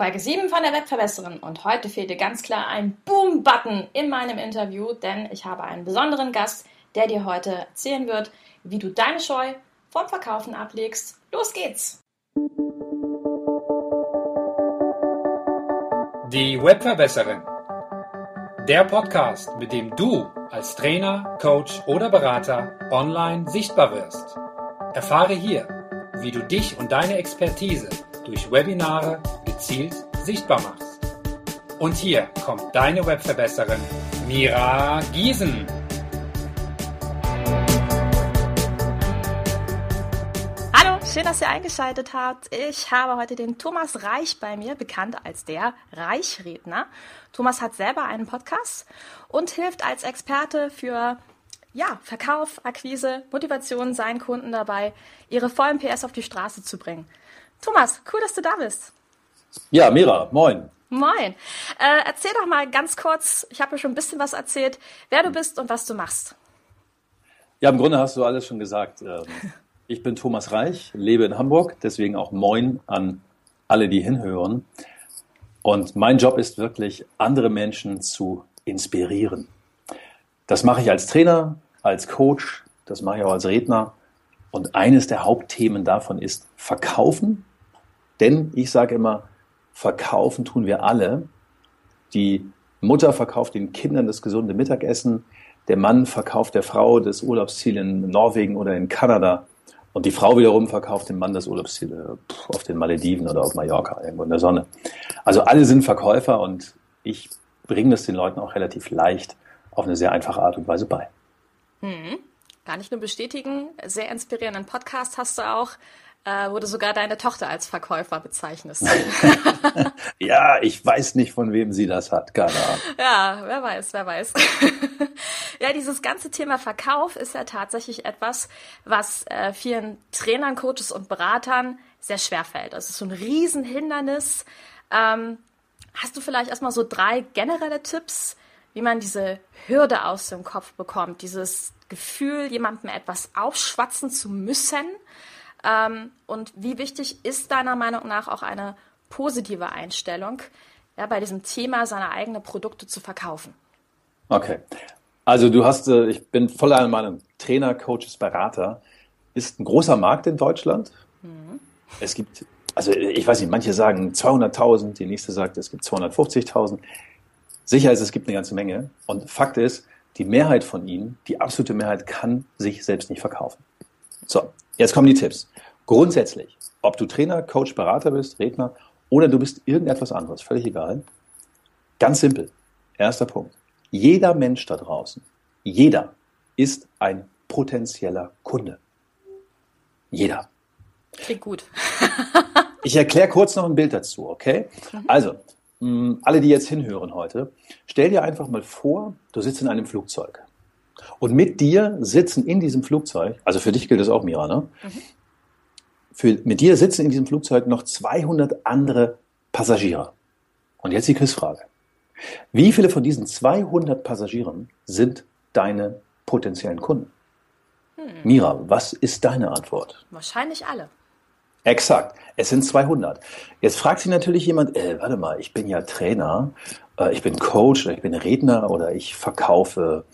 Folge 7 von der Webverbesserin und heute fehlte ganz klar ein Boom-Button in meinem Interview, denn ich habe einen besonderen Gast, der dir heute erzählen wird, wie du deine Scheu vom Verkaufen ablegst. Los geht's! Die Webverbesserin. Der Podcast, mit dem du als Trainer, Coach oder Berater online sichtbar wirst. Erfahre hier, wie du dich und deine Expertise durch Webinare gezielt sichtbar machst. Und hier kommt deine Webverbesserin Mira Giesen. Hallo, schön, dass ihr eingeschaltet habt. Ich habe heute den Thomas Reich bei mir, bekannt als der Reichredner. Thomas hat selber einen Podcast und hilft als Experte für ja, Verkauf, Akquise, Motivation seinen Kunden dabei, ihre vollen PS auf die Straße zu bringen. Thomas, cool, dass du da bist. Ja, Mira, moin. Moin. Äh, erzähl doch mal ganz kurz, ich habe ja schon ein bisschen was erzählt, wer du bist und was du machst. Ja, im Grunde hast du alles schon gesagt. Ähm, ich bin Thomas Reich, lebe in Hamburg, deswegen auch moin an alle, die hinhören. Und mein Job ist wirklich, andere Menschen zu inspirieren. Das mache ich als Trainer, als Coach, das mache ich auch als Redner. Und eines der Hauptthemen davon ist Verkaufen. Denn ich sage immer, verkaufen tun wir alle. Die Mutter verkauft den Kindern das gesunde Mittagessen, der Mann verkauft der Frau das Urlaubsziel in Norwegen oder in Kanada und die Frau wiederum verkauft dem Mann das Urlaubsziel äh, auf den Malediven oder auf Mallorca irgendwo in der Sonne. Also alle sind Verkäufer und ich bringe das den Leuten auch relativ leicht auf eine sehr einfache Art und Weise bei. Hm. Kann ich nur bestätigen. Sehr inspirierenden Podcast hast du auch äh, du sogar deine Tochter als Verkäufer bezeichnest. ja, ich weiß nicht, von wem sie das hat, keine Ahnung. Ja, wer weiß, wer weiß. ja, dieses ganze Thema Verkauf ist ja tatsächlich etwas, was äh, vielen Trainern, Coaches und Beratern sehr schwer fällt. Das ist so ein Riesenhindernis. Ähm, hast du vielleicht erstmal so drei generelle Tipps, wie man diese Hürde aus dem Kopf bekommt, dieses Gefühl, jemandem etwas aufschwatzen zu müssen? Ähm, und wie wichtig ist deiner Meinung nach auch eine positive Einstellung ja, bei diesem Thema, seine eigenen Produkte zu verkaufen? Okay. Also du hast, äh, ich bin voll einer Meinung, Trainer, Coaches, Berater ist ein großer Markt in Deutschland. Mhm. Es gibt, also ich weiß nicht, manche sagen 200.000, die nächste sagt, es gibt 250.000. Sicher ist, es gibt eine ganze Menge. Und Fakt ist, die Mehrheit von ihnen, die absolute Mehrheit, kann sich selbst nicht verkaufen. So, Jetzt kommen die Tipps. Grundsätzlich, ob du Trainer, Coach, Berater bist, Redner oder du bist irgendetwas anderes, völlig egal. Ganz simpel. Erster Punkt. Jeder Mensch da draußen, jeder ist ein potenzieller Kunde. Jeder. Klingt gut. ich erkläre kurz noch ein Bild dazu, okay? Mhm. Also, mh, alle, die jetzt hinhören heute, stell dir einfach mal vor, du sitzt in einem Flugzeug. Und mit dir sitzen in diesem Flugzeug, also für dich gilt das auch, Mira, ne? Mhm. Für, mit dir sitzen in diesem Flugzeug noch 200 andere Passagiere. Und jetzt die Quizfrage. Wie viele von diesen 200 Passagieren sind deine potenziellen Kunden? Hm. Mira, was ist deine Antwort? Wahrscheinlich alle. Exakt. Es sind 200. Jetzt fragt sich natürlich jemand, äh, warte mal, ich bin ja Trainer, äh, ich bin Coach oder ich bin Redner oder ich verkaufe,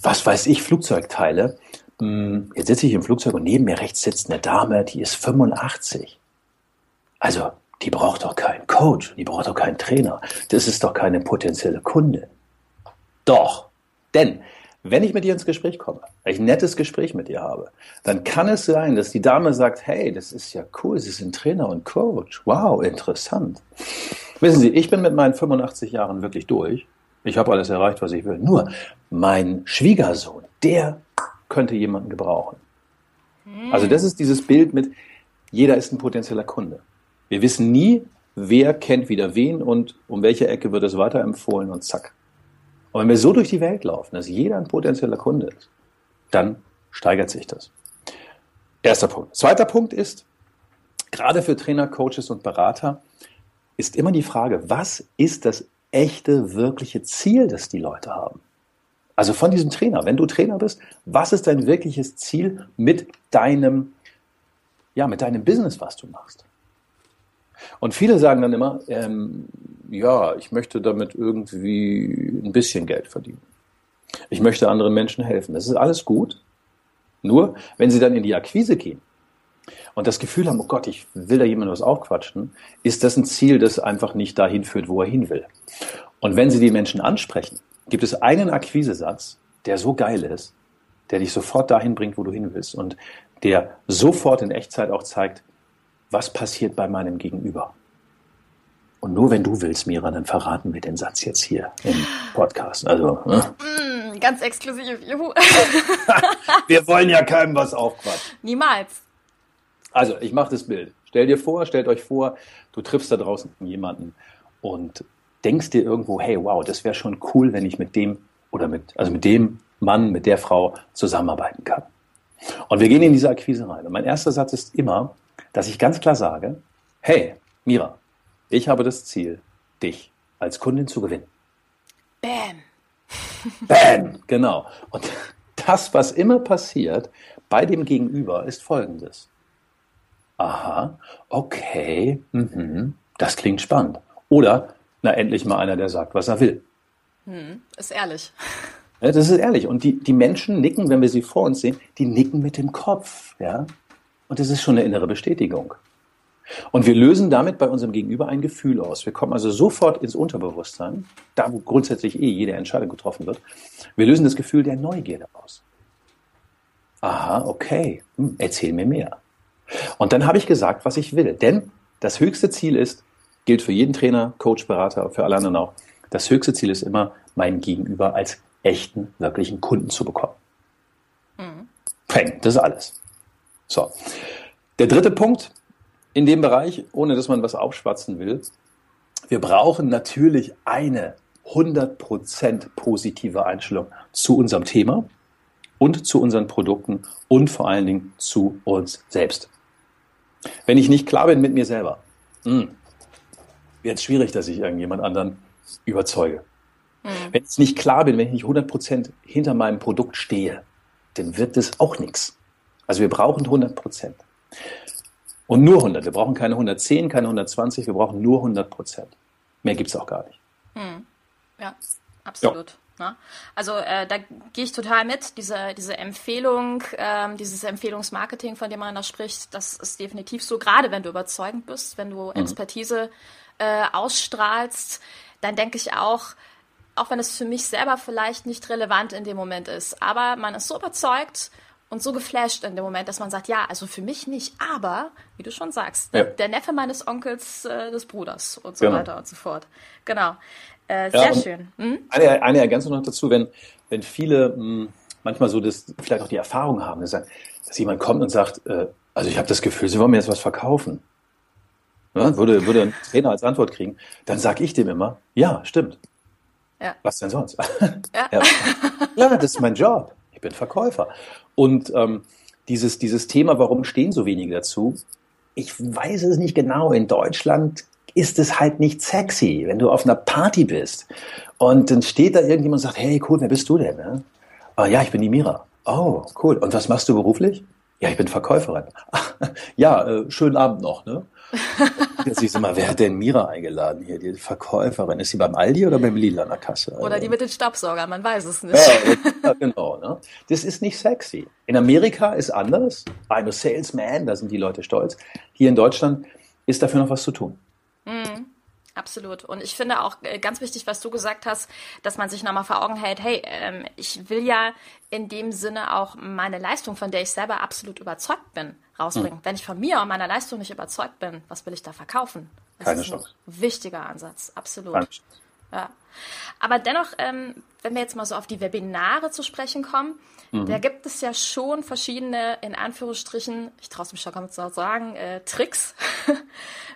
was weiß ich, Flugzeugteile. Hm, jetzt sitze ich im Flugzeug und neben mir rechts sitzt eine Dame, die ist 85. Also, die braucht doch keinen Coach, die braucht doch keinen Trainer. Das ist doch keine potenzielle Kunde. Doch. Denn wenn ich mit dir ins Gespräch komme, wenn ich ein nettes Gespräch mit dir habe, dann kann es sein, dass die Dame sagt, hey, das ist ja cool, Sie sind Trainer und Coach. Wow, interessant. Wissen Sie, ich bin mit meinen 85 Jahren wirklich durch. Ich habe alles erreicht, was ich will. Nur mein Schwiegersohn, der könnte jemanden gebrauchen. Also das ist dieses Bild mit, jeder ist ein potenzieller Kunde. Wir wissen nie, wer kennt wieder wen und um welche Ecke wird es weiterempfohlen und zack. Und wenn wir so durch die Welt laufen, dass jeder ein potenzieller Kunde ist, dann steigert sich das. Erster Punkt. Zweiter Punkt ist, gerade für Trainer, Coaches und Berater ist immer die Frage, was ist das echte, wirkliche Ziel, das die Leute haben? Also von diesem Trainer, wenn du Trainer bist, was ist dein wirkliches Ziel mit deinem, ja, mit deinem Business, was du machst? Und viele sagen dann immer, ähm, ja, ich möchte damit irgendwie ein bisschen Geld verdienen. Ich möchte anderen Menschen helfen. Das ist alles gut. Nur, wenn sie dann in die Akquise gehen und das Gefühl haben, oh Gott, ich will da jemand was aufquatschen, ist das ein Ziel, das einfach nicht dahin führt, wo er hin will. Und wenn sie die Menschen ansprechen, gibt es einen Akquisesatz, der so geil ist, der dich sofort dahin bringt, wo du hin willst und der sofort in Echtzeit auch zeigt, was passiert bei meinem Gegenüber. Und nur wenn du willst, Mira, dann verraten wir den Satz jetzt hier im Podcast. Also, ne? Mm, ganz exklusiv. Juhu. wir wollen ja keinem was aufquatschen. Niemals. Also, ich mache das Bild. Stell dir vor, stellt euch vor, du triffst da draußen jemanden und denkst dir irgendwo, hey, wow, das wäre schon cool, wenn ich mit dem oder mit, also mit dem Mann, mit der Frau zusammenarbeiten kann. Und wir gehen in diese Akquise rein. Und mein erster Satz ist immer, dass ich ganz klar sage, hey, Mira, ich habe das Ziel, dich als Kundin zu gewinnen. Bam. Bam, genau. Und das, was immer passiert bei dem Gegenüber, ist folgendes. Aha, okay, mhm, das klingt spannend. Oder, na, endlich mal einer, der sagt, was er will. Hm, ist ehrlich. Ja, das ist ehrlich. Und die, die Menschen nicken, wenn wir sie vor uns sehen, die nicken mit dem Kopf. Ja? Und das ist schon eine innere Bestätigung. Und wir lösen damit bei unserem Gegenüber ein Gefühl aus. Wir kommen also sofort ins Unterbewusstsein, da wo grundsätzlich eh jede Entscheidung getroffen wird. Wir lösen das Gefühl der Neugierde aus. Aha, okay, hm, erzähl mir mehr. Und dann habe ich gesagt, was ich will. Denn das höchste Ziel ist, gilt für jeden Trainer, Coach, Berater, für alle anderen auch, das höchste Ziel ist immer, mein Gegenüber als echten, wirklichen Kunden zu bekommen. Mhm. Das ist alles. So. Der dritte Punkt in dem Bereich, ohne dass man was aufschwatzen will, wir brauchen natürlich eine 100% positive Einstellung zu unserem Thema und zu unseren Produkten und vor allen Dingen zu uns selbst. Wenn ich nicht klar bin mit mir selber, hm, wird es schwierig, dass ich irgendjemand anderen überzeuge. Mhm. Wenn ich nicht klar bin, wenn ich nicht 100% hinter meinem Produkt stehe, dann wird es auch nichts. Also wir brauchen 100 Prozent. Und nur 100. Wir brauchen keine 110, keine 120, wir brauchen nur 100 Prozent. Mehr gibt es auch gar nicht. Hm. Ja, absolut. Ja. Ne? Also äh, da gehe ich total mit. Diese, diese Empfehlung, ähm, dieses Empfehlungsmarketing, von dem man da spricht, das ist definitiv so. Gerade wenn du überzeugend bist, wenn du mhm. Expertise äh, ausstrahlst, dann denke ich auch, auch wenn es für mich selber vielleicht nicht relevant in dem Moment ist, aber man ist so überzeugt und so geflasht in dem Moment, dass man sagt, ja, also für mich nicht, aber, wie du schon sagst, ja. der, der, Neffe meines Onkels äh, des Bruders und so genau. weiter und so fort. Genau. Äh, sehr ja, schön. Hm? Eine, eine Ergänzung noch dazu, wenn, wenn viele mh, hm, manchmal so das, vielleicht auch die Erfahrung haben, dass, dass jemand kommt und sagt, äh, also ich habe das Gefühl, sie wollen mir jetzt was verkaufen. Ja, würde, würde ein Trainer als Antwort kriegen, dann sage ich dem immer, ja, stimmt. Ja. Was denn sonst? Ja. ja. ja, das ist mein Job. Ich bin Verkäufer. Und ähm, dieses, dieses Thema, warum stehen so wenige dazu? Ich weiß es nicht genau. In Deutschland ist es halt nicht sexy, wenn du auf einer Party bist und dann steht da irgendjemand und sagt, hey, cool, wer bist du denn? Ne? Oh, ja, ich bin die Mira. Oh, cool. Und was machst du beruflich? Ja, ich bin Verkäuferin. ja, äh, schönen Abend noch, ne? Jetzt ich mal, wer hat denn Mira eingeladen hier? Die Verkäuferin. Ist sie beim Aldi oder beim Lidl an der Kasse? Oder die mit den Staubsaugern, man weiß es nicht. Ja, genau. Ne? Das ist nicht sexy. In Amerika ist anders. I'm a salesman, da sind die Leute stolz. Hier in Deutschland ist dafür noch was zu tun. Absolut. Und ich finde auch äh, ganz wichtig, was du gesagt hast, dass man sich nochmal vor Augen hält, hey, ähm, ich will ja in dem Sinne auch meine Leistung, von der ich selber absolut überzeugt bin, rausbringen. Mhm. Wenn ich von mir und meiner Leistung nicht überzeugt bin, was will ich da verkaufen? Das Keine ist Chance. ein wichtiger Ansatz, absolut. Keine Chance. Ja. Aber dennoch, ähm, wenn wir jetzt mal so auf die Webinare zu sprechen kommen, mhm. da gibt es ja schon verschiedene, in Anführungsstrichen, ich traue es mich schon ganz zu sagen, äh, Tricks.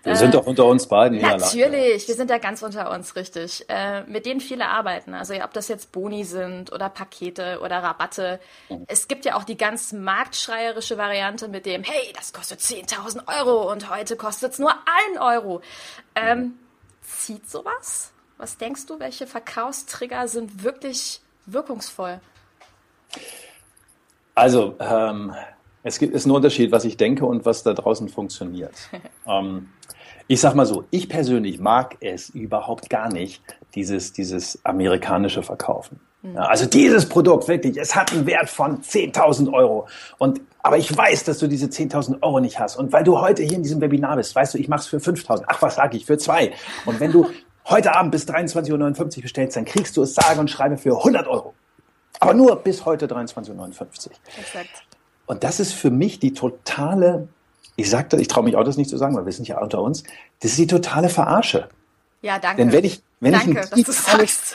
Wir äh, sind doch unter uns beiden. Natürlich, wir sind ja ganz unter uns, richtig. Äh, mit denen viele arbeiten. Also ob das jetzt Boni sind oder Pakete oder Rabatte. Mhm. Es gibt ja auch die ganz marktschreierische Variante mit dem, hey, das kostet 10.000 Euro und heute kostet es nur 1 Euro. Ähm, zieht sowas? Was denkst du, welche Verkaufstrigger sind wirklich wirkungsvoll? Also, ähm, es gibt, ist ein Unterschied, was ich denke und was da draußen funktioniert. ähm, Ich sag mal so, ich persönlich mag es überhaupt gar nicht, dieses, dieses amerikanische Verkaufen. Ja, also dieses Produkt wirklich, es hat einen Wert von 10.000 Euro. Und, aber ich weiß, dass du diese 10.000 Euro nicht hast. Und weil du heute hier in diesem Webinar bist, weißt du, ich mache es für 5.000. Ach, was sage ich, für zwei. Und wenn du heute Abend bis 23.59 Uhr bestellst, dann kriegst du es sage und schreibe für 100 Euro. Aber nur bis heute 23.59 Uhr. Exakt. Und das ist für mich die totale, ich sagte, ich traue mich auch das nicht zu sagen, weil wir sind ja unter uns, das ist die totale Verarsche. Ja, danke. Denn wenn ich, wenn danke, ich ein digitales,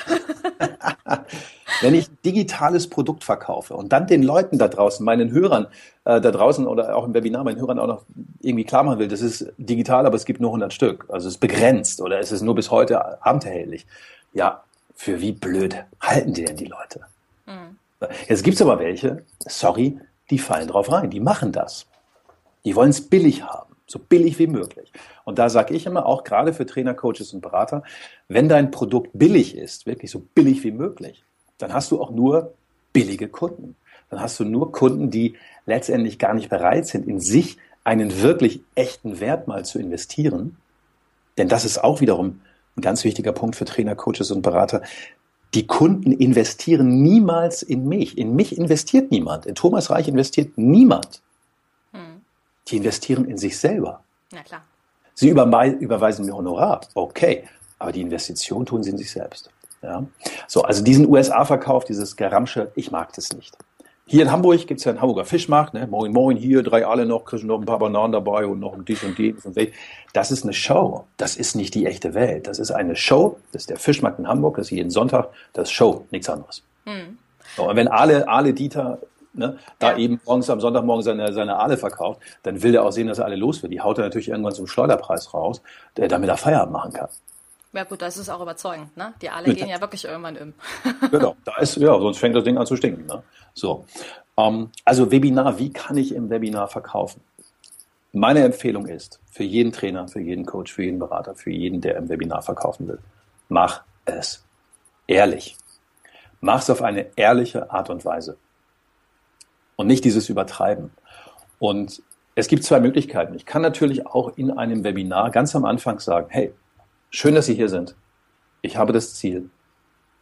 wenn ich digitales Produkt verkaufe und dann den Leuten da draußen, meinen Hörern äh, da draußen oder auch im Webinar meinen Hörern auch noch irgendwie klar machen will, das ist digital, aber es gibt nur 100 Stück. Also es ist begrenzt oder es ist nur bis heute abendherrlich. Ja, für wie blöd halten die denn die Leute? Mhm. Jetzt gibt's aber welche, sorry, die fallen drauf rein, die machen das. Die wollen es billig haben, so billig wie möglich. Und da sage ich immer, auch gerade für Trainer, Coaches und Berater, wenn dein Produkt billig ist, wirklich so billig wie möglich, dann hast du auch nur billige Kunden. Dann hast du nur Kunden, die letztendlich gar nicht bereit sind, in sich einen wirklich echten Wert mal zu investieren. Denn das ist auch wiederum ein ganz wichtiger Punkt für Trainer, Coaches und Berater. Die Kunden investieren niemals in mich. In mich investiert niemand. In Thomas Reich investiert niemand. Hm. Die investieren in sich selber. Na klar. Sie überweisen mir Honorar. Okay. Aber die Investition tun sie in sich selbst. Ja? So, also diesen USA-Verkauf, dieses Geramsche, ich mag das nicht. Hier in Hamburg gibt es ja einen Hamburger Fischmarkt, ne? Moin, moin, hier, drei alle noch, kriegen noch ein paar Bananen dabei und noch ein dies und dies und das. ist eine Show. Das ist nicht die echte Welt. Das ist eine Show. Das ist der Fischmarkt in Hamburg, das ist jeden Sonntag. Das ist Show, nichts anderes. Mhm. So, und wenn Ale, Ale Dieter ne, da ja. eben morgens am Sonntagmorgen seine, seine Aale verkauft, dann will er auch sehen, dass er alle los wird. Die haut er natürlich irgendwann zum Schleuderpreis raus, der, damit er Feierabend machen kann. Ja gut, das ist auch überzeugend, ne? Die Aale gehen ja wirklich irgendwann im. genau, da ist, ja, sonst fängt das Ding an zu stinken. Ne? So. Ähm, also Webinar, wie kann ich im Webinar verkaufen? Meine Empfehlung ist, für jeden Trainer, für jeden Coach, für jeden Berater, für jeden, der im Webinar verkaufen will, mach es ehrlich. Mach es auf eine ehrliche Art und Weise. Und nicht dieses Übertreiben. Und es gibt zwei Möglichkeiten. Ich kann natürlich auch in einem Webinar ganz am Anfang sagen, hey, Schön, dass Sie hier sind. Ich habe das Ziel,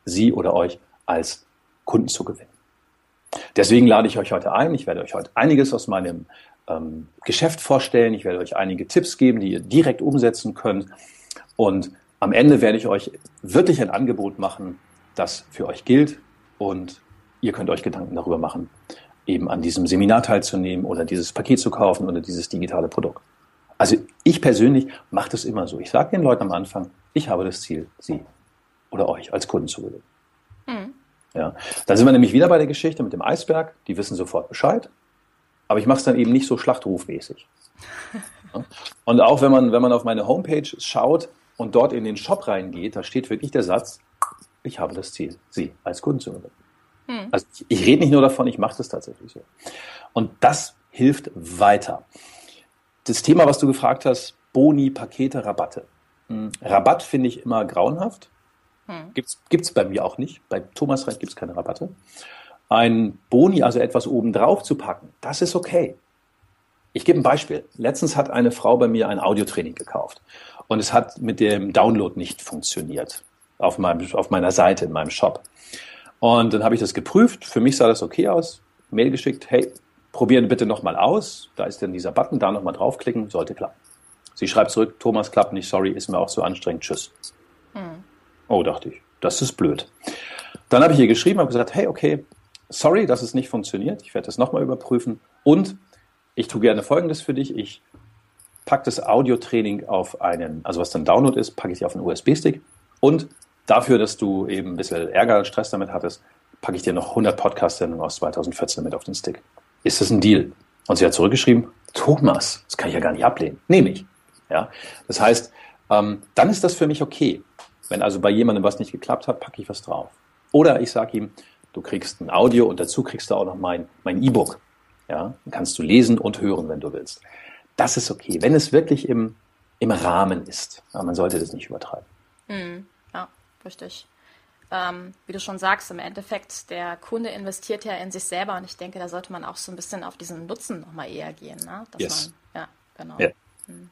Sie oder euch als Kunden zu gewinnen. Deswegen lade ich euch heute ein. Ich werde euch heute einiges aus meinem ähm, Geschäft vorstellen. Ich werde euch einige Tipps geben, die ihr direkt umsetzen könnt. Und am Ende werde ich euch wirklich ein Angebot machen, das für euch gilt. Und ihr könnt euch Gedanken darüber machen, eben an diesem Seminar teilzunehmen oder dieses Paket zu kaufen oder dieses digitale Produkt. Also ich persönlich mache das immer so. Ich sage den Leuten am Anfang, ich habe das Ziel, sie oder euch als Kunden zu gewinnen. Mhm. Ja, dann sind wir nämlich wieder bei der Geschichte mit dem Eisberg. Die wissen sofort Bescheid. Aber ich mache es dann eben nicht so schlachtrufmäßig. Und auch wenn man, wenn man auf meine Homepage schaut und dort in den Shop reingeht, da steht wirklich der Satz, ich habe das Ziel, Sie als Kunden zu gewinnen. Hm. Also ich, ich rede nicht nur davon, ich mache das tatsächlich so. Und das hilft weiter das Thema, was du gefragt hast, Boni, Pakete, Rabatte. Hm. Rabatt finde ich immer grauenhaft. Hm. Gibt es bei mir auch nicht. Bei Thomas Reich gibt es keine Rabatte. Ein Boni, also etwas obendrauf zu packen, das ist okay. Ich gebe ein Beispiel. Letztens hat eine Frau bei mir ein Audiotraining gekauft und es hat mit dem Download nicht funktioniert auf, meinem, auf meiner Seite, in meinem Shop. Und dann habe ich das geprüft. Für mich sah das okay aus. Mail geschickt, hey, probieren bitte nochmal aus. Da ist dann dieser Button, da nochmal draufklicken, sollte klappen. Sie schreibt zurück, Thomas klappt nicht, sorry, ist mir auch zu anstrengend, tschüss. Hm. Oh, dachte ich, das ist blöd. Dann habe ich ihr geschrieben, habe gesagt, hey, okay, sorry, dass es nicht funktioniert. Ich werde das nochmal überprüfen. Und ich tue gerne Folgendes für dich. Ich packe das Audiotraining auf einen, also was dann Download ist, packe ich auf einen USB-Stick. Und dafür, dass du eben ein bisschen Ärger und Stress damit hattest, packe ich dir noch 100 Podcast-Sendungen aus 2014 mit auf den Stick ist das ein Deal? Und sie hat zurückgeschrieben, Thomas, das kann ich ja gar nicht ablehnen, nehme ich. Ja, das heißt, ähm, dann ist das für mich okay. Wenn also bei jemandem was nicht geklappt hat, packe ich was drauf. Oder ich sage ihm, du kriegst ein Audio und dazu kriegst du auch noch mein mein E-Book. Ja, dann kannst du lesen und hören, wenn du willst. Das ist okay, wenn es wirklich im im Rahmen ist. Ja, man sollte das nicht übertreiben. Hm, ja, richtig ähm, wie du schon sagst, im Endeffekt, der Kunde investiert ja in sich selber und ich denke, da sollte man auch so ein bisschen auf diesen Nutzen nochmal eher gehen. Ne? Dass yes. man, ja, genau. Yeah. Hm.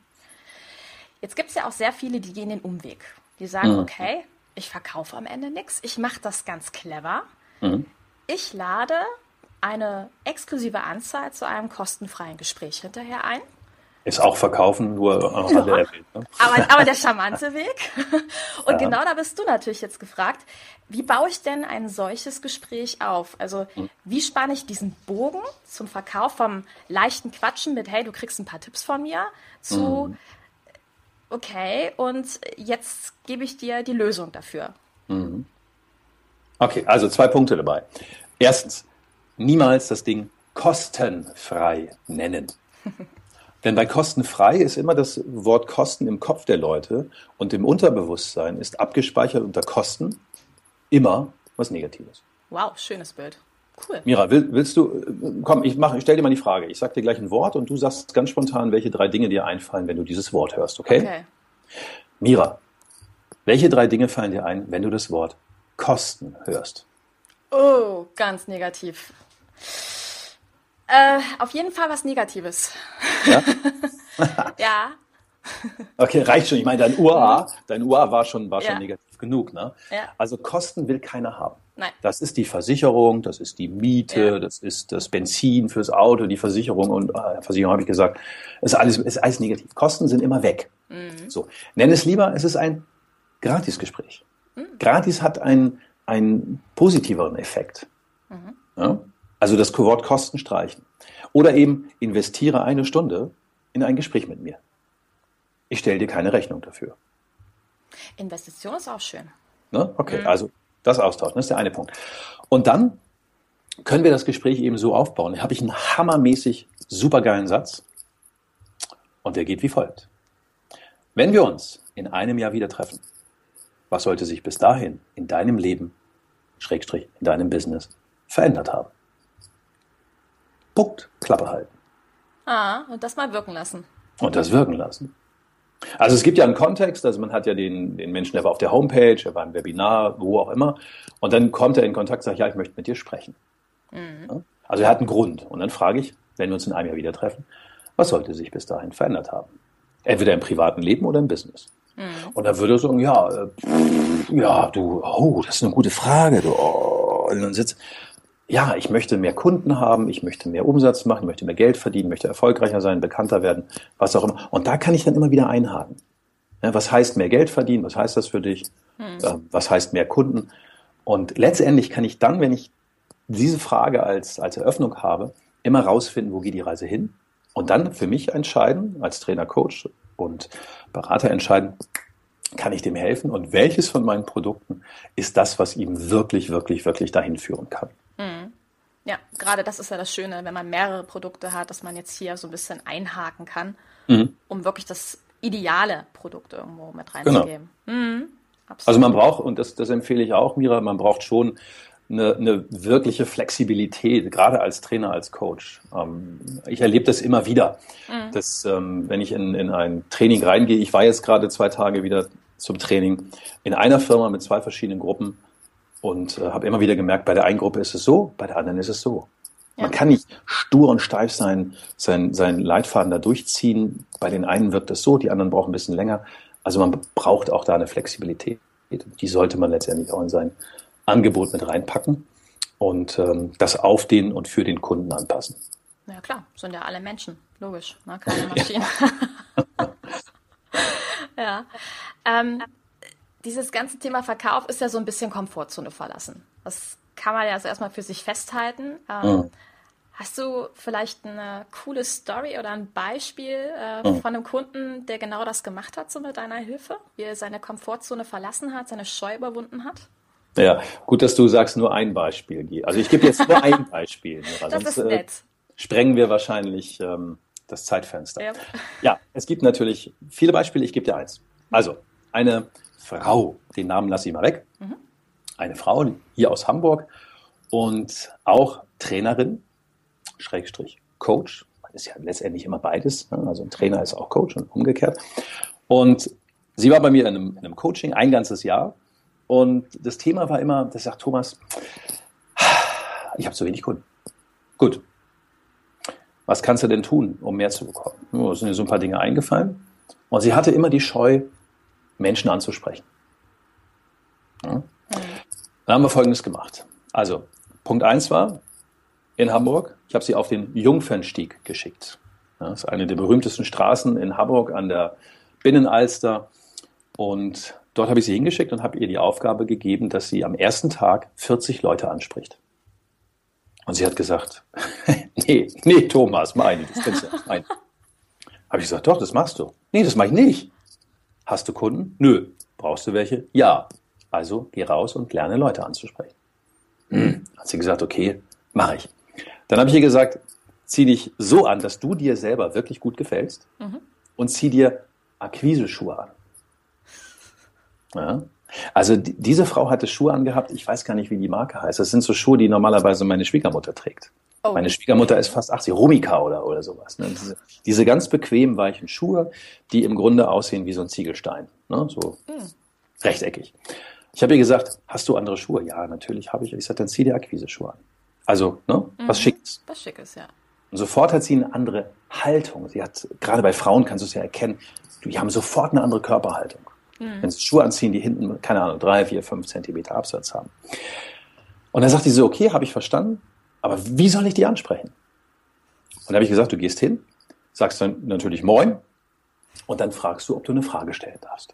Jetzt gibt es ja auch sehr viele, die gehen den Umweg. Die sagen, mhm. okay, ich verkaufe am Ende nichts, ich mache das ganz clever. Mhm. Ich lade eine exklusive Anzahl zu einem kostenfreien Gespräch hinterher ein. Ist auch verkaufen, nur ja. erwähnt, ne? aber, aber der charmante Weg. Und ja. genau da bist du natürlich jetzt gefragt, wie baue ich denn ein solches Gespräch auf? Also hm. wie spanne ich diesen Bogen zum Verkauf vom leichten Quatschen mit, hey, du kriegst ein paar Tipps von mir, zu, hm. okay, und jetzt gebe ich dir die Lösung dafür. Hm. Okay, also zwei Punkte dabei. Erstens, niemals das Ding kostenfrei nennen. Denn bei kostenfrei ist immer das Wort Kosten im Kopf der Leute und im Unterbewusstsein ist abgespeichert unter Kosten immer was Negatives. Wow, schönes Bild. Cool. Mira, will, willst du, komm, ich, mach, ich stell dir mal die Frage. Ich sag dir gleich ein Wort und du sagst ganz spontan, welche drei Dinge dir einfallen, wenn du dieses Wort hörst, okay? Okay. Mira, welche drei Dinge fallen dir ein, wenn du das Wort Kosten hörst? Oh, ganz negativ. Äh, auf jeden Fall was Negatives. Ja? ja. Okay, reicht schon. Ich meine, dein UA, dein UA war schon, war schon ja. negativ genug. Ne? Ja. Also Kosten will keiner haben. Nein. Das ist die Versicherung, das ist die Miete, ja. das ist das Benzin fürs Auto, die Versicherung und äh, Versicherung habe ich gesagt, ist alles, ist alles negativ. Kosten sind immer weg. Mhm. So, nenn es lieber, es ist ein Gratisgespräch. Mhm. Gratis hat einen, einen positiveren Effekt. Mhm. Ja? Also das Wort Kosten streichen. Oder eben investiere eine Stunde in ein Gespräch mit mir. Ich stelle dir keine Rechnung dafür. Investition ist auch schön. Ne? Okay, mhm. also das austauschen, das ist der eine Punkt. Und dann können wir das Gespräch eben so aufbauen. Da habe ich einen hammermäßig supergeilen Satz. Und der geht wie folgt. Wenn wir uns in einem Jahr wieder treffen, was sollte sich bis dahin in deinem Leben, Schrägstrich, in deinem Business verändert haben? Punkt, Klappe halten. Ah, und das mal wirken lassen. Und das wirken lassen. Also es gibt ja einen Kontext, also man hat ja den, den Menschen, der war auf der Homepage, er war im Webinar, wo auch immer, und dann kommt er in Kontakt sagt, ja, ich möchte mit dir sprechen. Mhm. Also er hat einen Grund. Und dann frage ich, wenn wir uns in einem Jahr wieder treffen, was sollte sich bis dahin verändert haben? Entweder im privaten Leben oder im Business. Mhm. Und dann würde er sagen, ja, äh, ja, du, oh, das ist eine gute Frage. Du, oh. Und dann sitzt, ja, ich möchte mehr Kunden haben, ich möchte mehr Umsatz machen, ich möchte mehr Geld verdienen, möchte erfolgreicher sein, bekannter werden, was auch immer. Und da kann ich dann immer wieder einhaken. Ja, was heißt mehr Geld verdienen? Was heißt das für dich? Hm. Was heißt mehr Kunden? Und letztendlich kann ich dann, wenn ich diese Frage als, als Eröffnung habe, immer rausfinden, wo geht die Reise hin? Und dann für mich entscheiden, als Trainer, Coach und Berater entscheiden, kann ich dem helfen und welches von meinen Produkten ist das, was ihm wirklich, wirklich, wirklich dahin führen kann. Mhm. Ja, gerade das ist ja das Schöne, wenn man mehrere Produkte hat, dass man jetzt hier so ein bisschen einhaken kann, mhm. um wirklich das ideale Produkt irgendwo mit reinzugeben. Genau. Mhm, also man braucht, und das, das empfehle ich auch, Mira, man braucht schon eine, eine wirkliche Flexibilität, gerade als Trainer, als Coach. Ähm, ich erlebe das immer wieder, mhm. dass ähm, wenn ich in, in ein Training reingehe, ich war jetzt gerade zwei Tage wieder zum Training in einer Firma mit zwei verschiedenen Gruppen und äh, habe immer wieder gemerkt, bei der einen Gruppe ist es so, bei der anderen ist es so. Ja. Man kann nicht stur und steif sein, sein, sein Leitfaden da durchziehen. Bei den einen wirkt es so, die anderen brauchen ein bisschen länger. Also man braucht auch da eine Flexibilität. Die sollte man letztendlich auch in sein Angebot mit reinpacken und ähm, das auf den und für den Kunden anpassen. Ja klar, sind ja alle Menschen, logisch, ne? keine Maschinen. ja. ja. Ähm, dieses ganze Thema Verkauf ist ja so ein bisschen Komfortzone verlassen. Das kann man ja also erstmal für sich festhalten. Ähm, mhm. Hast du vielleicht eine coole Story oder ein Beispiel äh, mhm. von einem Kunden, der genau das gemacht hat, so mit deiner Hilfe? Wie er seine Komfortzone verlassen hat, seine Scheu überwunden hat? Ja, gut, dass du sagst, nur ein Beispiel. Also ich gebe jetzt nur ein Beispiel. das sonst, ist äh, nett. Äh, sprengen wir wahrscheinlich ähm, das Zeitfenster. Ja. ja, es gibt natürlich viele Beispiele. Ich gebe dir eins. Also, eine Frau, den Namen lasse ich mal weg, mhm. eine Frau hier aus Hamburg und auch Trainerin, Schrägstrich, Coach, ist ja letztendlich immer beides, ne? also ein Trainer ist auch Coach und umgekehrt. Und sie war bei mir in einem, in einem Coaching ein ganzes Jahr und das Thema war immer, das sagt Thomas, ich habe zu wenig Kunden. Gut. Was kannst du denn tun, um mehr zu bekommen? Nur sind mir so ein paar Dinge eingefallen. Und sie hatte immer die Scheu, Menschen anzusprechen. Ja? Dann haben wir Folgendes gemacht. Also, Punkt eins war in Hamburg, ich habe sie auf den Jungfernstieg geschickt. Ja, das ist eine der berühmtesten Straßen in Hamburg an der Binnenalster. Und dort habe ich sie hingeschickt und habe ihr die Aufgabe gegeben, dass sie am ersten Tag 40 Leute anspricht. Und sie hat gesagt, nee, nee, Thomas, meine, das kannst du. Habe ich gesagt, doch, das machst du. Nee, das mache ich nicht. Hast du Kunden? Nö. Brauchst du welche? Ja. Also geh raus und lerne Leute anzusprechen. Hm. Hat sie gesagt, okay, mache ich. Dann habe ich ihr gesagt, zieh dich so an, dass du dir selber wirklich gut gefällst mhm. und zieh dir Akquise-Schuhe an. Ja. Also die, diese Frau hatte Schuhe angehabt, ich weiß gar nicht, wie die Marke heißt. Das sind so Schuhe, die normalerweise meine Schwiegermutter trägt. Oh. Meine Schwiegermutter ist fast 80, Romika oder, oder sowas. Ne? Diese, diese, ganz bequem weichen Schuhe, die im Grunde aussehen wie so ein Ziegelstein. Ne? So mhm. rechteckig. Ich habe ihr gesagt, hast du andere Schuhe? Ja, natürlich habe ich. Ich sagte, dann zieh dir Akquise-Schuhe an. Also, ne? Mhm. was Schickes. Was Schickes, ja. Und sofort hat sie eine andere Haltung. Sie hat, gerade bei Frauen kannst du es ja erkennen, die haben sofort eine andere Körperhaltung. Mhm. Wenn sie Schuhe anziehen, die hinten, keine Ahnung, drei, vier, fünf Zentimeter Absatz haben. Und dann sagt sie so, okay, habe ich verstanden, aber wie soll ich die ansprechen? Und dann habe ich gesagt, du gehst hin, sagst dann natürlich Moin und dann fragst du, ob du eine Frage stellen darfst.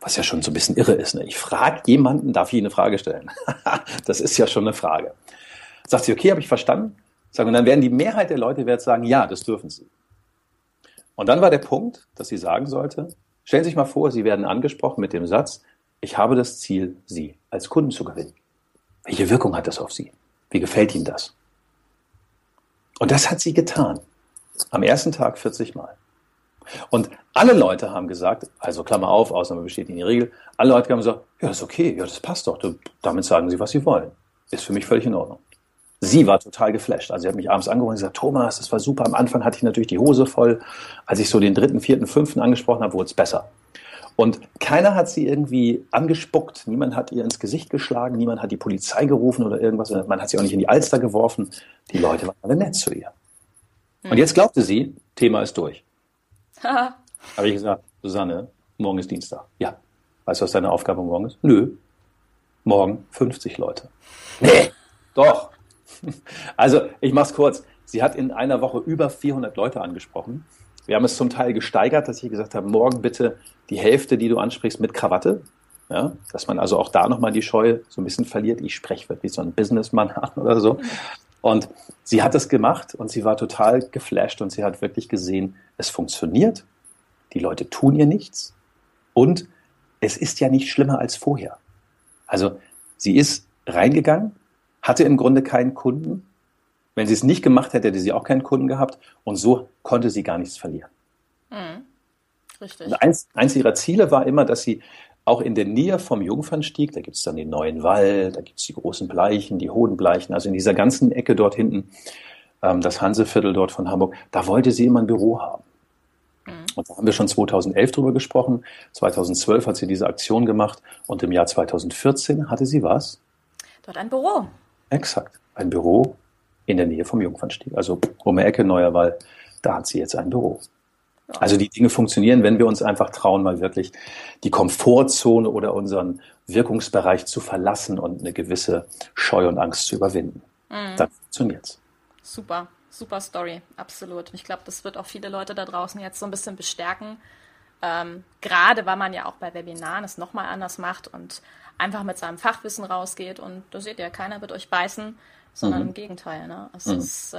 Was ja schon so ein bisschen irre ist. Ne? Ich frage jemanden, darf ich eine Frage stellen? das ist ja schon eine Frage. Sagt sie, okay, habe ich verstanden. Sag, und dann werden die Mehrheit der Leute wird sagen, ja, das dürfen sie. Und dann war der Punkt, dass sie sagen sollte, stellen Sie sich mal vor, Sie werden angesprochen mit dem Satz, ich habe das Ziel, Sie als Kunden zu gewinnen. Welche Wirkung hat das auf Sie? Wie gefällt Ihnen das? Und das hat sie getan. Am ersten Tag 40 Mal. Und alle Leute haben gesagt, also Klammer auf, Ausnahme besteht in der Regel, alle Leute haben gesagt, ja, ist okay, ja, das passt doch, damit sagen sie, was sie wollen. Ist für mich völlig in Ordnung. Sie war total geflasht. Also sie hat mich abends angerufen und gesagt, Thomas, das war super. Am Anfang hatte ich natürlich die Hose voll. Als ich so den dritten, vierten, fünften angesprochen habe, wurde es besser. Und keiner hat sie irgendwie angespuckt, niemand hat ihr ins Gesicht geschlagen, niemand hat die Polizei gerufen oder irgendwas. Man hat sie auch nicht in die Alster geworfen. Die Leute waren alle nett zu ihr. Und hm. jetzt glaubte sie, Thema ist durch. Habe ich gesagt, Susanne, morgen ist Dienstag. Ja. Weißt du, was deine Aufgabe morgen ist? Nö. Morgen 50 Leute. Nee, doch. Also, ich mach's kurz. Sie hat in einer Woche über 400 Leute angesprochen. Wir haben es zum Teil gesteigert, dass ich gesagt habe, morgen bitte die Hälfte, die du ansprichst, mit Krawatte. Ja, dass man also auch da nochmal die Scheu so ein bisschen verliert. Ich spreche wirklich so ein Businessman an oder so. Und sie hat es gemacht und sie war total geflasht und sie hat wirklich gesehen, es funktioniert. Die Leute tun ihr nichts und es ist ja nicht schlimmer als vorher. Also sie ist reingegangen, hatte im Grunde keinen Kunden. Wenn sie es nicht gemacht hätte, hätte sie auch keinen Kunden gehabt. Und so konnte sie gar nichts verlieren. Mhm. Richtig. Und eins, eins ihrer Ziele war immer, dass sie auch in der Nähe vom Jungfernstieg, da gibt es dann den neuen Wall, da gibt es die großen Bleichen, die hohen Bleichen, also in dieser ganzen Ecke dort hinten, ähm, das Hanseviertel dort von Hamburg, da wollte sie immer ein Büro haben. Mhm. Und da haben wir schon 2011 drüber gesprochen. 2012 hat sie diese Aktion gemacht und im Jahr 2014 hatte sie was? Dort ein Büro. Exakt. Ein Büro in der Nähe vom Jungfernstieg. Also um die Ecke Neuerwall, da hat sie jetzt ein Büro. Also die Dinge funktionieren, wenn wir uns einfach trauen, mal wirklich die Komfortzone oder unseren Wirkungsbereich zu verlassen und eine gewisse Scheu und Angst zu überwinden. Mhm. Dann funktioniert's. Super, super Story, absolut. Ich glaube, das wird auch viele Leute da draußen jetzt so ein bisschen bestärken. Ähm, gerade weil man ja auch bei Webinaren es nochmal anders macht und einfach mit seinem Fachwissen rausgeht und da seht ihr, keiner wird euch beißen, sondern mhm. im Gegenteil. Ne? Es mhm. ist, äh,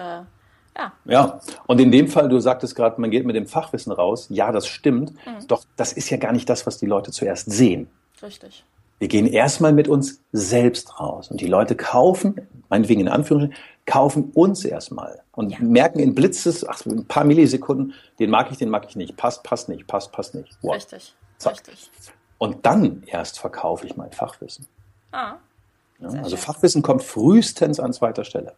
ja. Ja, und in dem Fall, du sagtest gerade, man geht mit dem Fachwissen raus. Ja, das stimmt. Mhm. Doch das ist ja gar nicht das, was die Leute zuerst sehen. Richtig. Wir gehen erstmal mit uns selbst raus. Und die Leute kaufen, meinetwegen in Anführungsstrichen, kaufen uns erstmal und ja. merken in Blitzes, ach, ein paar Millisekunden, den mag ich, den mag ich nicht, passt, passt nicht, passt, passt nicht. Wow. Richtig, Zack. richtig. Und dann erst verkaufe ich mein Fachwissen. Ah. Ja, also. Fachwissen kommt frühestens an zweiter Stelle.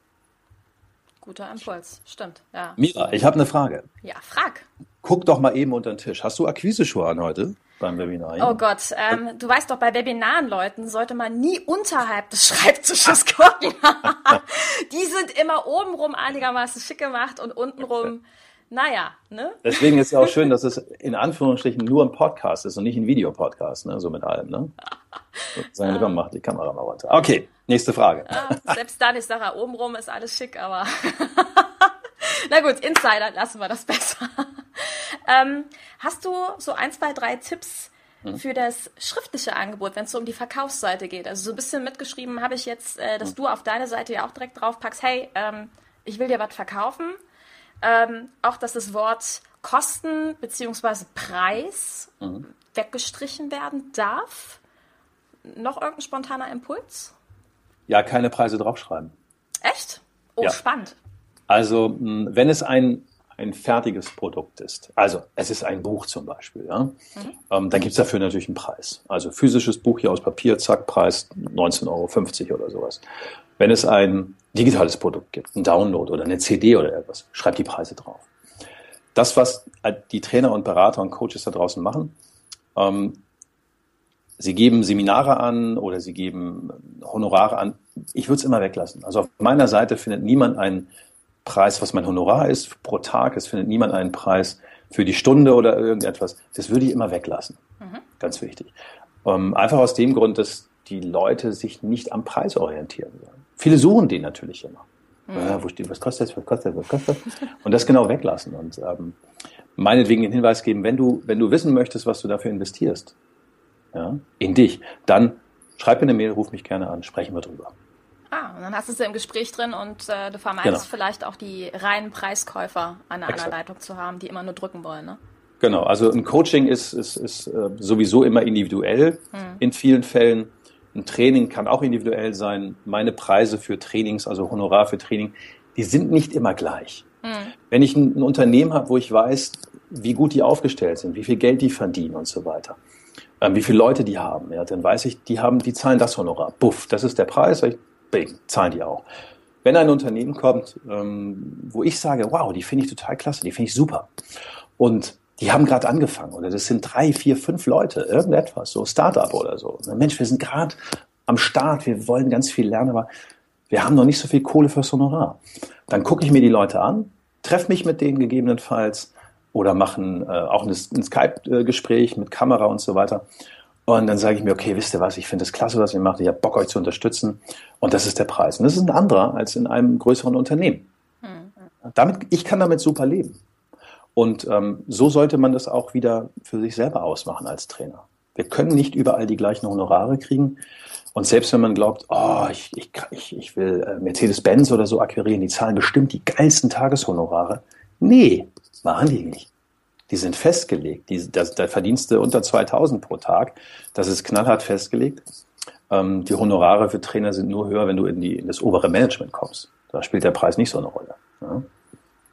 Guter Impuls, stimmt. Ja. Mira, ich habe eine Frage. Ja, frag. Guck doch mal eben unter den Tisch. Hast du Akquise-Schuhe an heute beim Webinar? Oh Gott, ähm, du weißt doch, bei Webinaren, Leuten, sollte man nie unterhalb des Schreibtisches gucken. Die sind immer obenrum einigermaßen schick gemacht und untenrum naja, ne? Deswegen ist es auch schön, dass es in Anführungsstrichen nur ein Podcast ist und nicht ein Videopodcast, ne? So mit allem, ne? Sagen wir, komm, mach die Kamera mal runter. Okay, nächste Frage. Selbst dann, ich sage obenrum ist alles schick, aber na gut, Insider lassen wir das besser. ähm, hast du so ein, zwei, drei Tipps hm. für das schriftliche Angebot, wenn es so um die Verkaufsseite geht? Also so ein bisschen mitgeschrieben habe ich jetzt, äh, dass hm. du auf deine Seite ja auch direkt drauf packst, hey, ähm, ich will dir was verkaufen ähm, auch, dass das Wort Kosten bzw. Preis mhm. weggestrichen werden darf. Noch irgendein spontaner Impuls? Ja, keine Preise draufschreiben. Echt? Oh, ja. spannend. Also, wenn es ein, ein fertiges Produkt ist, also es ist ein Buch zum Beispiel, ja, mhm. ähm, dann gibt es dafür natürlich einen Preis. Also physisches Buch hier aus Papier, zack, Preis 19,50 Euro oder sowas. Wenn es ein digitales Produkt gibt, ein Download oder eine CD oder etwas, schreibt die Preise drauf. Das, was die Trainer und Berater und Coaches da draußen machen, ähm, sie geben Seminare an oder sie geben Honorare an. Ich würde es immer weglassen. Also auf meiner Seite findet niemand einen Preis, was mein Honorar ist pro Tag. Es findet niemand einen Preis für die Stunde oder irgendetwas. Das würde ich immer weglassen. Mhm. Ganz wichtig. Ähm, einfach aus dem Grund, dass die Leute sich nicht am Preis orientieren sollen. Viele suchen den natürlich immer. Mhm. Ja, wo steht, was kostet das, was kostet das, was kostet das? Und das genau weglassen. Und ähm, meinetwegen den Hinweis geben, wenn du, wenn du wissen möchtest, was du dafür investierst, ja, in dich, dann schreib mir eine Mail, ruf mich gerne an, sprechen wir drüber. Ah, und dann hast du es im Gespräch drin und äh, du vermeidest genau. vielleicht auch die reinen Preiskäufer an der anderen Leitung zu haben, die immer nur drücken wollen, ne? Genau, also ein Coaching ist, ist, ist äh, sowieso immer individuell hm. in vielen Fällen. Ein Training kann auch individuell sein. Meine Preise für Trainings, also Honorar für Training, die sind nicht immer gleich. Mhm. Wenn ich ein, ein Unternehmen habe, wo ich weiß, wie gut die aufgestellt sind, wie viel Geld die verdienen und so weiter, ähm, wie viele Leute die haben, ja, dann weiß ich, die haben, die zahlen das Honorar. Buff, das ist der Preis, ich, bing, zahlen die auch. Wenn ein Unternehmen kommt, ähm, wo ich sage, wow, die finde ich total klasse, die finde ich super. Und die haben gerade angefangen oder das sind drei, vier, fünf Leute, irgendetwas, so Startup oder so. Mensch, wir sind gerade am Start, wir wollen ganz viel lernen, aber wir haben noch nicht so viel Kohle fürs Honorar. Dann gucke ich mir die Leute an, treffe mich mit denen gegebenenfalls oder machen äh, auch ein, ein Skype-Gespräch mit Kamera und so weiter. Und dann sage ich mir, okay, wisst ihr was, ich finde es klasse, was ihr macht, ich habe Bock, euch zu unterstützen. Und das ist der Preis. Und das ist ein anderer als in einem größeren Unternehmen. Mhm. Damit, ich kann damit super leben. Und ähm, so sollte man das auch wieder für sich selber ausmachen als Trainer. Wir können nicht überall die gleichen Honorare kriegen. Und selbst wenn man glaubt, oh, ich, ich, ich, ich will äh, Mercedes-Benz oder so akquirieren, die zahlen bestimmt die geilsten Tageshonorare. Nee, machen die nicht. Die sind festgelegt. Die, das, der Verdienste unter 2000 pro Tag, das ist knallhart festgelegt. Ähm, die Honorare für Trainer sind nur höher, wenn du in, die, in das obere Management kommst. Da spielt der Preis nicht so eine Rolle. Ja?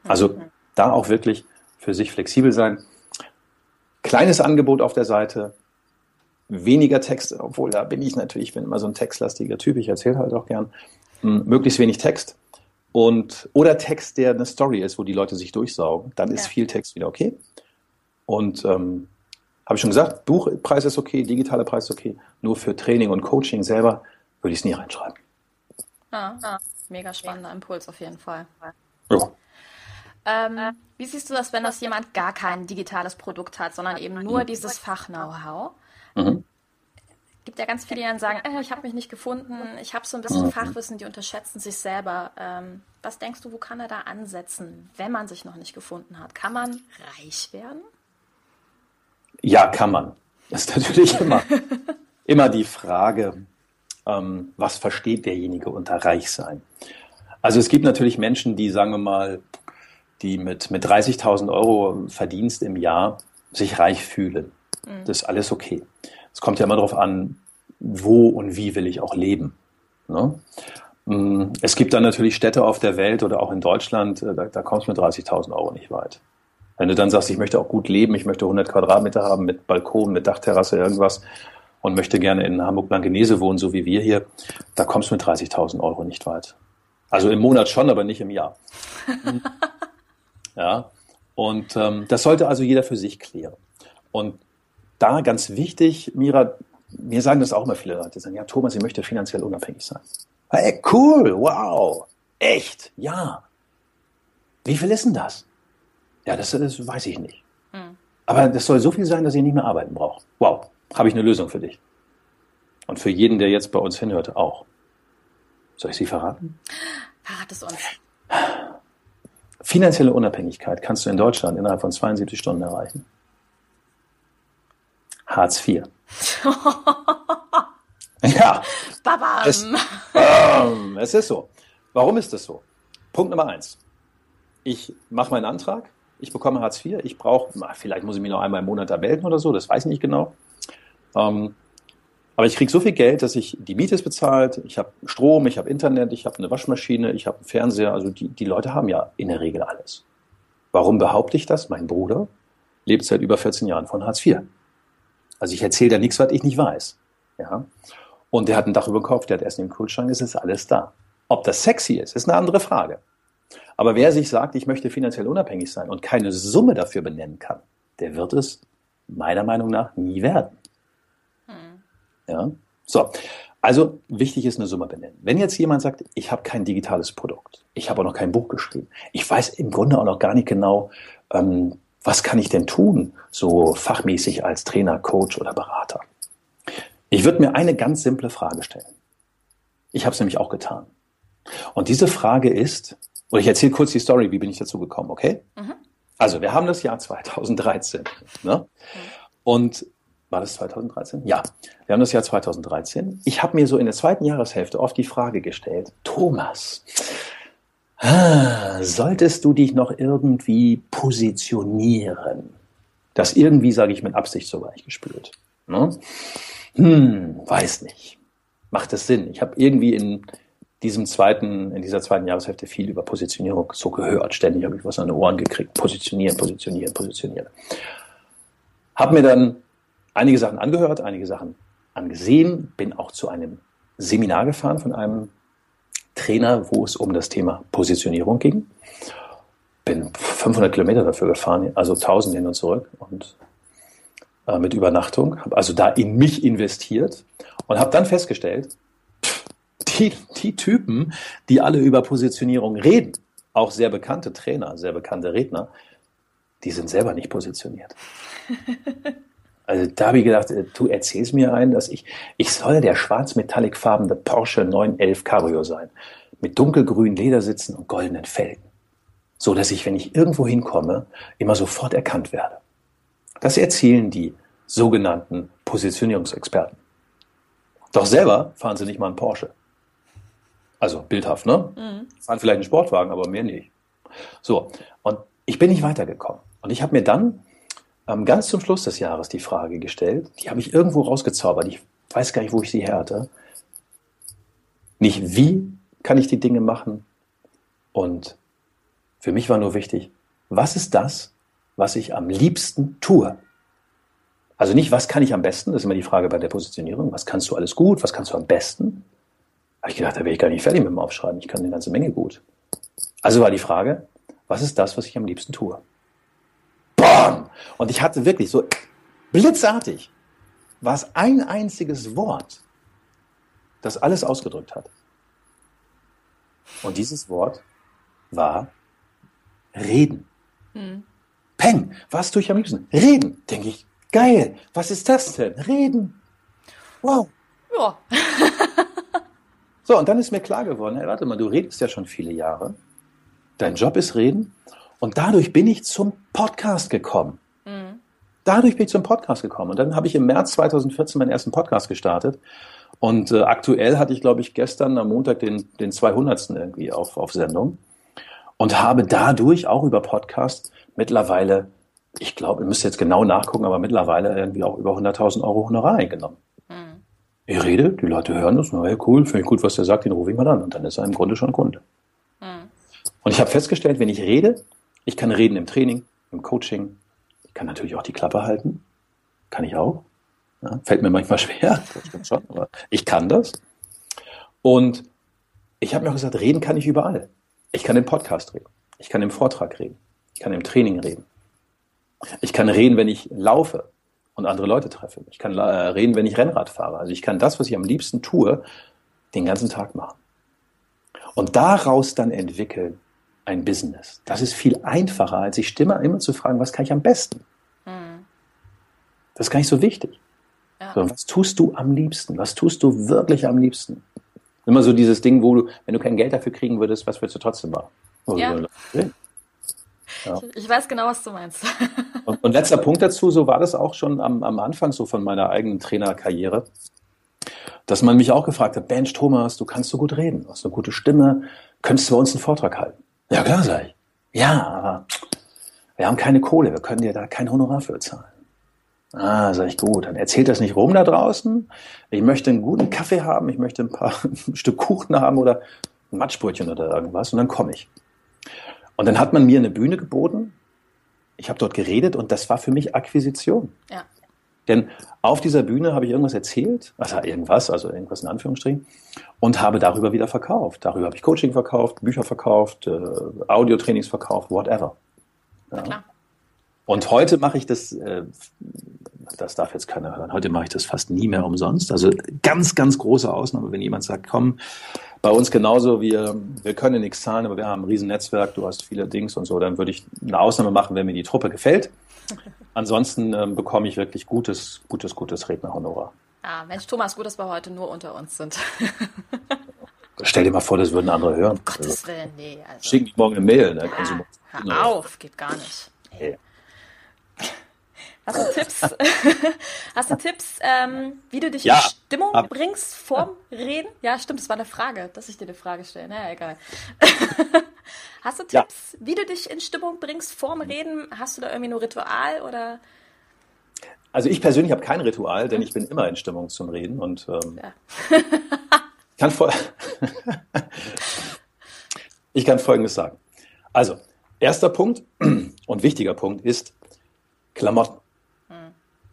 Also mhm. da auch wirklich für sich flexibel sein. Kleines Angebot auf der Seite, weniger Text, obwohl da bin ich natürlich, ich bin immer so ein textlastiger Typ, ich erzähle halt auch gern, hm, möglichst wenig Text und oder Text, der eine Story ist, wo die Leute sich durchsaugen, dann ist ja. viel Text wieder okay. Und ähm, habe ich schon gesagt, Buchpreis ist okay, digitaler Preis ist okay, nur für Training und Coaching selber würde ich es nie reinschreiben. Ah, ah, mega spannender Impuls auf jeden Fall. Ja. Ähm, wie siehst du das, wenn das jemand gar kein digitales Produkt hat, sondern eben nur dieses Fach-Know-how? Mhm. Gibt ja ganz viele, die dann sagen, äh, ich habe mich nicht gefunden, ich habe so ein bisschen mhm. Fachwissen, die unterschätzen sich selber. Ähm, was denkst du, wo kann er da ansetzen, wenn man sich noch nicht gefunden hat? Kann man reich werden? Ja, kann man. Das ist natürlich immer, immer die Frage, ähm, was versteht derjenige unter Reichsein? Also es gibt natürlich Menschen, die, sagen wir mal, die mit, mit 30.000 Euro Verdienst im Jahr sich reich fühlen. Mhm. Das ist alles okay. Es kommt ja immer darauf an, wo und wie will ich auch leben. Ne? Mm, es gibt dann natürlich Städte auf der Welt oder auch in Deutschland, äh, da, da kommst du mit 30.000 Euro nicht weit. Wenn du dann sagst, ich möchte auch gut leben, ich möchte 100 Quadratmeter haben mit Balkon, mit Dachterrasse, irgendwas und möchte gerne in Hamburg-Blankenese wohnen, so wie wir hier, da kommst du mit 30.000 Euro nicht weit. Also im Monat schon, aber nicht im Jahr. Ja, und ähm, das sollte also jeder für sich klären. Und da ganz wichtig, Mira, mir sagen das auch immer viele Leute, sagen, ja, Thomas, ich möchte finanziell unabhängig sein. Hey, cool, wow, echt, ja. Wie viel ist denn das? Ja, das, das weiß ich nicht. Hm. Aber das soll so viel sein, dass ich nicht mehr arbeiten brauche. Wow, habe ich eine Lösung für dich. Und für jeden, der jetzt bei uns hinhört, auch. Soll ich sie verraten? Verrat es uns. Finanzielle Unabhängigkeit kannst du in Deutschland innerhalb von 72 Stunden erreichen. Hartz IV. ja. Babam. Es, ähm, es ist so. Warum ist das so? Punkt Nummer eins. Ich mache meinen Antrag, ich bekomme Hartz IV, ich brauche, vielleicht muss ich mich noch einmal im Monat da melden oder so, das weiß ich nicht genau. Ähm, aber ich kriege so viel Geld, dass ich, die Miete ist bezahlt, ich habe Strom, ich habe Internet, ich habe eine Waschmaschine, ich habe einen Fernseher. Also die, die Leute haben ja in der Regel alles. Warum behaupte ich das? Mein Bruder lebt seit über 14 Jahren von Hartz IV. Also ich erzähle da nichts, was ich nicht weiß. Ja? Und der hat ein Dach über dem Kopf, der hat Essen im Kühlschrank, es ist alles da. Ob das sexy ist, ist eine andere Frage. Aber wer sich sagt, ich möchte finanziell unabhängig sein und keine Summe dafür benennen kann, der wird es meiner Meinung nach nie werden. Ja? So, also wichtig ist eine Summe benennen. Wenn jetzt jemand sagt, ich habe kein digitales Produkt, ich habe auch noch kein Buch geschrieben, ich weiß im Grunde auch noch gar nicht genau, ähm, was kann ich denn tun, so fachmäßig als Trainer, Coach oder Berater. Ich würde mir eine ganz simple Frage stellen. Ich habe es nämlich auch getan. Und diese Frage ist, oder ich erzähle kurz die Story, wie bin ich dazu gekommen, okay? Mhm. Also wir haben das Jahr 2013. Ne? Mhm. Und war das 2013? Ja, wir haben das Jahr 2013. Ich habe mir so in der zweiten Jahreshälfte oft die Frage gestellt, Thomas, solltest du dich noch irgendwie positionieren? Das irgendwie, sage ich mit Absicht so weich gespült. Ne? Hm, weiß nicht. Macht es Sinn? Ich habe irgendwie in diesem zweiten, in dieser zweiten Jahreshälfte viel über Positionierung so gehört. Ständig habe ich was an den Ohren gekriegt. Positionieren, positionieren, positionieren. Hab mir dann einige Sachen angehört, einige Sachen angesehen, bin auch zu einem Seminar gefahren von einem Trainer, wo es um das Thema Positionierung ging. Bin 500 Kilometer dafür gefahren, also 1000 hin und zurück und äh, mit Übernachtung. Habe also da in mich investiert und habe dann festgestellt, die, die Typen, die alle über Positionierung reden, auch sehr bekannte Trainer, sehr bekannte Redner, die sind selber nicht positioniert. Also da habe ich gedacht, äh, du erzählst mir ein, dass ich, ich soll der schwarz-metallic-farbene Porsche 911 Cabrio sein. Mit dunkelgrünen Ledersitzen und goldenen Felgen. So dass ich, wenn ich irgendwo hinkomme, immer sofort erkannt werde. Das erzählen die sogenannten Positionierungsexperten. Doch selber fahren sie nicht mal einen Porsche. Also bildhaft, ne? Mhm. Fahren vielleicht einen Sportwagen, aber mehr nicht. So, und ich bin nicht weitergekommen. Und ich habe mir dann ganz zum Schluss des Jahres die Frage gestellt. Die habe ich irgendwo rausgezaubert. Ich weiß gar nicht, wo ich sie her hatte. Nicht wie kann ich die Dinge machen. Und für mich war nur wichtig, was ist das, was ich am liebsten tue? Also nicht, was kann ich am besten, das ist immer die Frage bei der Positionierung. Was kannst du alles gut, was kannst du am besten? Habe ich gedacht, da wäre ich gar nicht fertig mit dem Aufschreiben. Ich kann eine ganze Menge gut. Also war die Frage, was ist das, was ich am liebsten tue? Bam! Und ich hatte wirklich so blitzartig, war es ein einziges Wort, das alles ausgedrückt hat. Und dieses Wort war reden. Hm. Peng, was tue ich am liebsten? Reden. Denke ich, geil, was ist das denn? Reden. Wow. Ja. so, und dann ist mir klar geworden, hey, warte mal, du redest ja schon viele Jahre. Dein Job ist reden. Und dadurch bin ich zum Podcast gekommen. Mhm. Dadurch bin ich zum Podcast gekommen. Und dann habe ich im März 2014 meinen ersten Podcast gestartet. Und äh, aktuell hatte ich, glaube ich, gestern am Montag den, den 200. irgendwie auf, auf Sendung. Und habe dadurch auch über Podcast mittlerweile, ich glaube, ihr müsst jetzt genau nachgucken, aber mittlerweile irgendwie auch über 100.000 Euro Honorar eingenommen. Mhm. Ich rede, die Leute hören das, na ja, cool, finde ich gut, was der sagt, den rufe ich mal an. Und dann ist er im Grunde schon Kunde. Mhm. Und ich habe festgestellt, wenn ich rede, ich kann reden im Training, im Coaching. Ich kann natürlich auch die Klappe halten. Kann ich auch. Ja, fällt mir manchmal schwer, schon, aber ich kann das. Und ich habe mir auch gesagt, reden kann ich überall. Ich kann im Podcast reden. Ich kann im Vortrag reden. Ich kann im Training reden. Ich kann reden, wenn ich laufe und andere Leute treffe. Ich kann äh, reden, wenn ich Rennrad fahre. Also ich kann das, was ich am liebsten tue, den ganzen Tag machen. Und daraus dann entwickeln, ein Business. Das ist viel einfacher, als sich Stimme immer zu fragen, was kann ich am besten? Mhm. Das ist gar nicht so wichtig. Ja. So, was tust du am liebsten? Was tust du wirklich am liebsten? Immer so dieses Ding, wo du, wenn du kein Geld dafür kriegen würdest, was würdest du trotzdem machen? Ja. Ja. Ich weiß genau, was du meinst. Und, und, letzter Punkt dazu, so war das auch schon am, am Anfang so von meiner eigenen Trainerkarriere, dass man mich auch gefragt hat, Bench Thomas, du kannst so gut reden, du hast eine gute Stimme, könntest du bei uns einen Vortrag halten? Ja, klar, sag ich. Ja, aber wir haben keine Kohle, wir können dir da kein Honorar für zahlen. Ah, sag ich, gut, dann erzählt das nicht rum da draußen. Ich möchte einen guten Kaffee haben, ich möchte ein paar ein Stück Kuchen haben oder ein Matschbrötchen oder irgendwas und dann komme ich. Und dann hat man mir eine Bühne geboten. Ich habe dort geredet und das war für mich Akquisition. Ja. Denn auf dieser Bühne habe ich irgendwas erzählt, also irgendwas, also irgendwas in Anführungsstrichen, und habe darüber wieder verkauft. Darüber habe ich Coaching verkauft, Bücher verkauft, äh, Audiotrainings verkauft, whatever. Ja. Klar. Und heute mache ich das, äh, das darf jetzt keiner hören, heute mache ich das fast nie mehr umsonst. Also ganz, ganz große Ausnahme, wenn jemand sagt, komm, bei uns genauso, wir, wir können nichts zahlen, aber wir haben ein riesen Netzwerk, du hast viele Dings und so, dann würde ich eine Ausnahme machen, wenn mir die Truppe gefällt. Ansonsten ähm, bekomme ich wirklich gutes, gutes, gutes Rednerhonorar. Ah, Mensch, Thomas, gut, dass wir heute nur unter uns sind. Stell dir mal vor, das würden andere hören. Um Gottes Willen, nee. Also. Schick mich morgen eine Mail. Ne? Ja, hör auf, geht gar nicht. Hey. Hast du Tipps, hast du Tipps ähm, wie du dich ja, in Stimmung hab, bringst vorm ja. Reden? Ja, stimmt, das war eine Frage, dass ich dir eine Frage stelle. Naja, egal. hast du Tipps, ja. wie du dich in Stimmung bringst vorm Reden? Hast du da irgendwie ein Ritual oder? Also ich persönlich habe kein Ritual, denn ich bin immer in Stimmung zum Reden und ähm, kann voll ich kann Folgendes sagen. Also, erster Punkt und wichtiger Punkt ist Klamotten.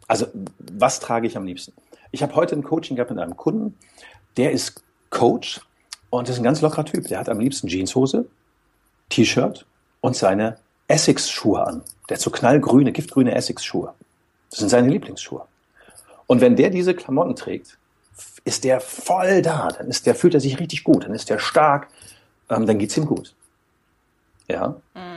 Also, was trage ich am liebsten? Ich habe heute ein Coaching gehabt mit einem Kunden, der ist Coach und ist ein ganz lockerer Typ. Der hat am liebsten Jeanshose, T-Shirt und seine Essex-Schuhe an. Der hat so knallgrüne, giftgrüne Essex-Schuhe. Das sind seine Lieblingsschuhe. Und wenn der diese Klamotten trägt, ist der voll da. Dann ist der, fühlt er sich richtig gut. Dann ist der stark. Ähm, dann geht's ihm gut. Ja. Mhm.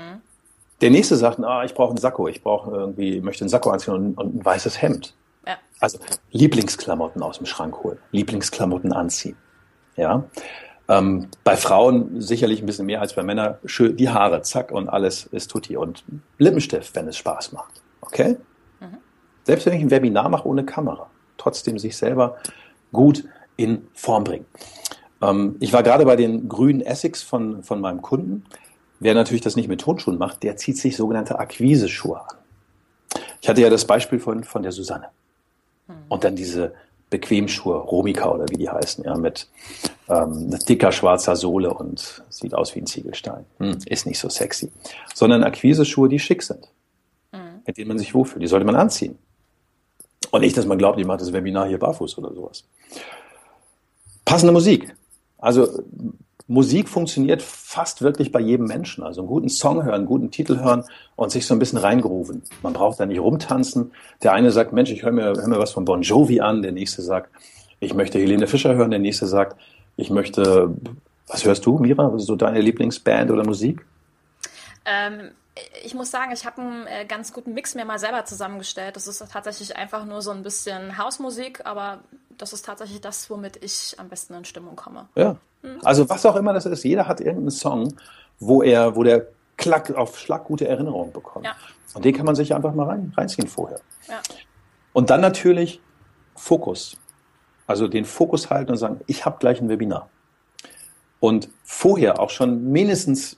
Der nächste sagt, ah, ich brauche einen Sakko, ich brauche irgendwie, möchte einen Sakko anziehen und, und ein weißes Hemd. Ja. Also Lieblingsklamotten aus dem Schrank holen, Lieblingsklamotten anziehen. Ja. Ähm, bei Frauen sicherlich ein bisschen mehr als bei Männern. Schön die Haare, zack und alles ist tutti. Und Lippenstift, wenn es Spaß macht. Okay? Mhm. Selbst wenn ich ein Webinar mache ohne Kamera, trotzdem sich selber gut in Form bringen. Ähm, ich war gerade bei den grünen Essex von, von meinem Kunden. Wer natürlich das nicht mit Tonschuhen macht, der zieht sich sogenannte Akquiseschuhe an. Ich hatte ja das Beispiel von, von der Susanne. Hm. Und dann diese Bequemschuhe, Romika oder wie die heißen, ja, mit ähm, dicker schwarzer Sohle und sieht aus wie ein Ziegelstein. Hm, ist nicht so sexy. Sondern Akquiseschuhe, die schick sind, hm. mit denen man sich wohlfühlt. Die sollte man anziehen. Und nicht, dass man glaubt, ich mache das Webinar hier barfuß oder sowas. Passende Musik. Also Musik funktioniert fast wirklich bei jedem Menschen. Also einen guten Song hören, einen guten Titel hören und sich so ein bisschen reingrooven. Man braucht da nicht rumtanzen. Der eine sagt, Mensch, ich höre mir, hör mir was von Bon Jovi an. Der nächste sagt, ich möchte Helene Fischer hören. Der nächste sagt, ich möchte, was hörst du, Mira? So deine Lieblingsband oder Musik? Ähm, ich muss sagen, ich habe einen äh, ganz guten Mix mir mal selber zusammengestellt. Das ist tatsächlich einfach nur so ein bisschen Hausmusik, aber das ist tatsächlich das, womit ich am besten in Stimmung komme. Ja. Mhm. Also was auch immer das ist, jeder hat irgendeinen Song, wo er, wo der Klack auf Schlag gute Erinnerungen bekommt. Ja. Und den kann man sich einfach mal rein, reinziehen vorher. Ja. Und dann natürlich Fokus. Also den Fokus halten und sagen, ich habe gleich ein Webinar. Und vorher auch schon mindestens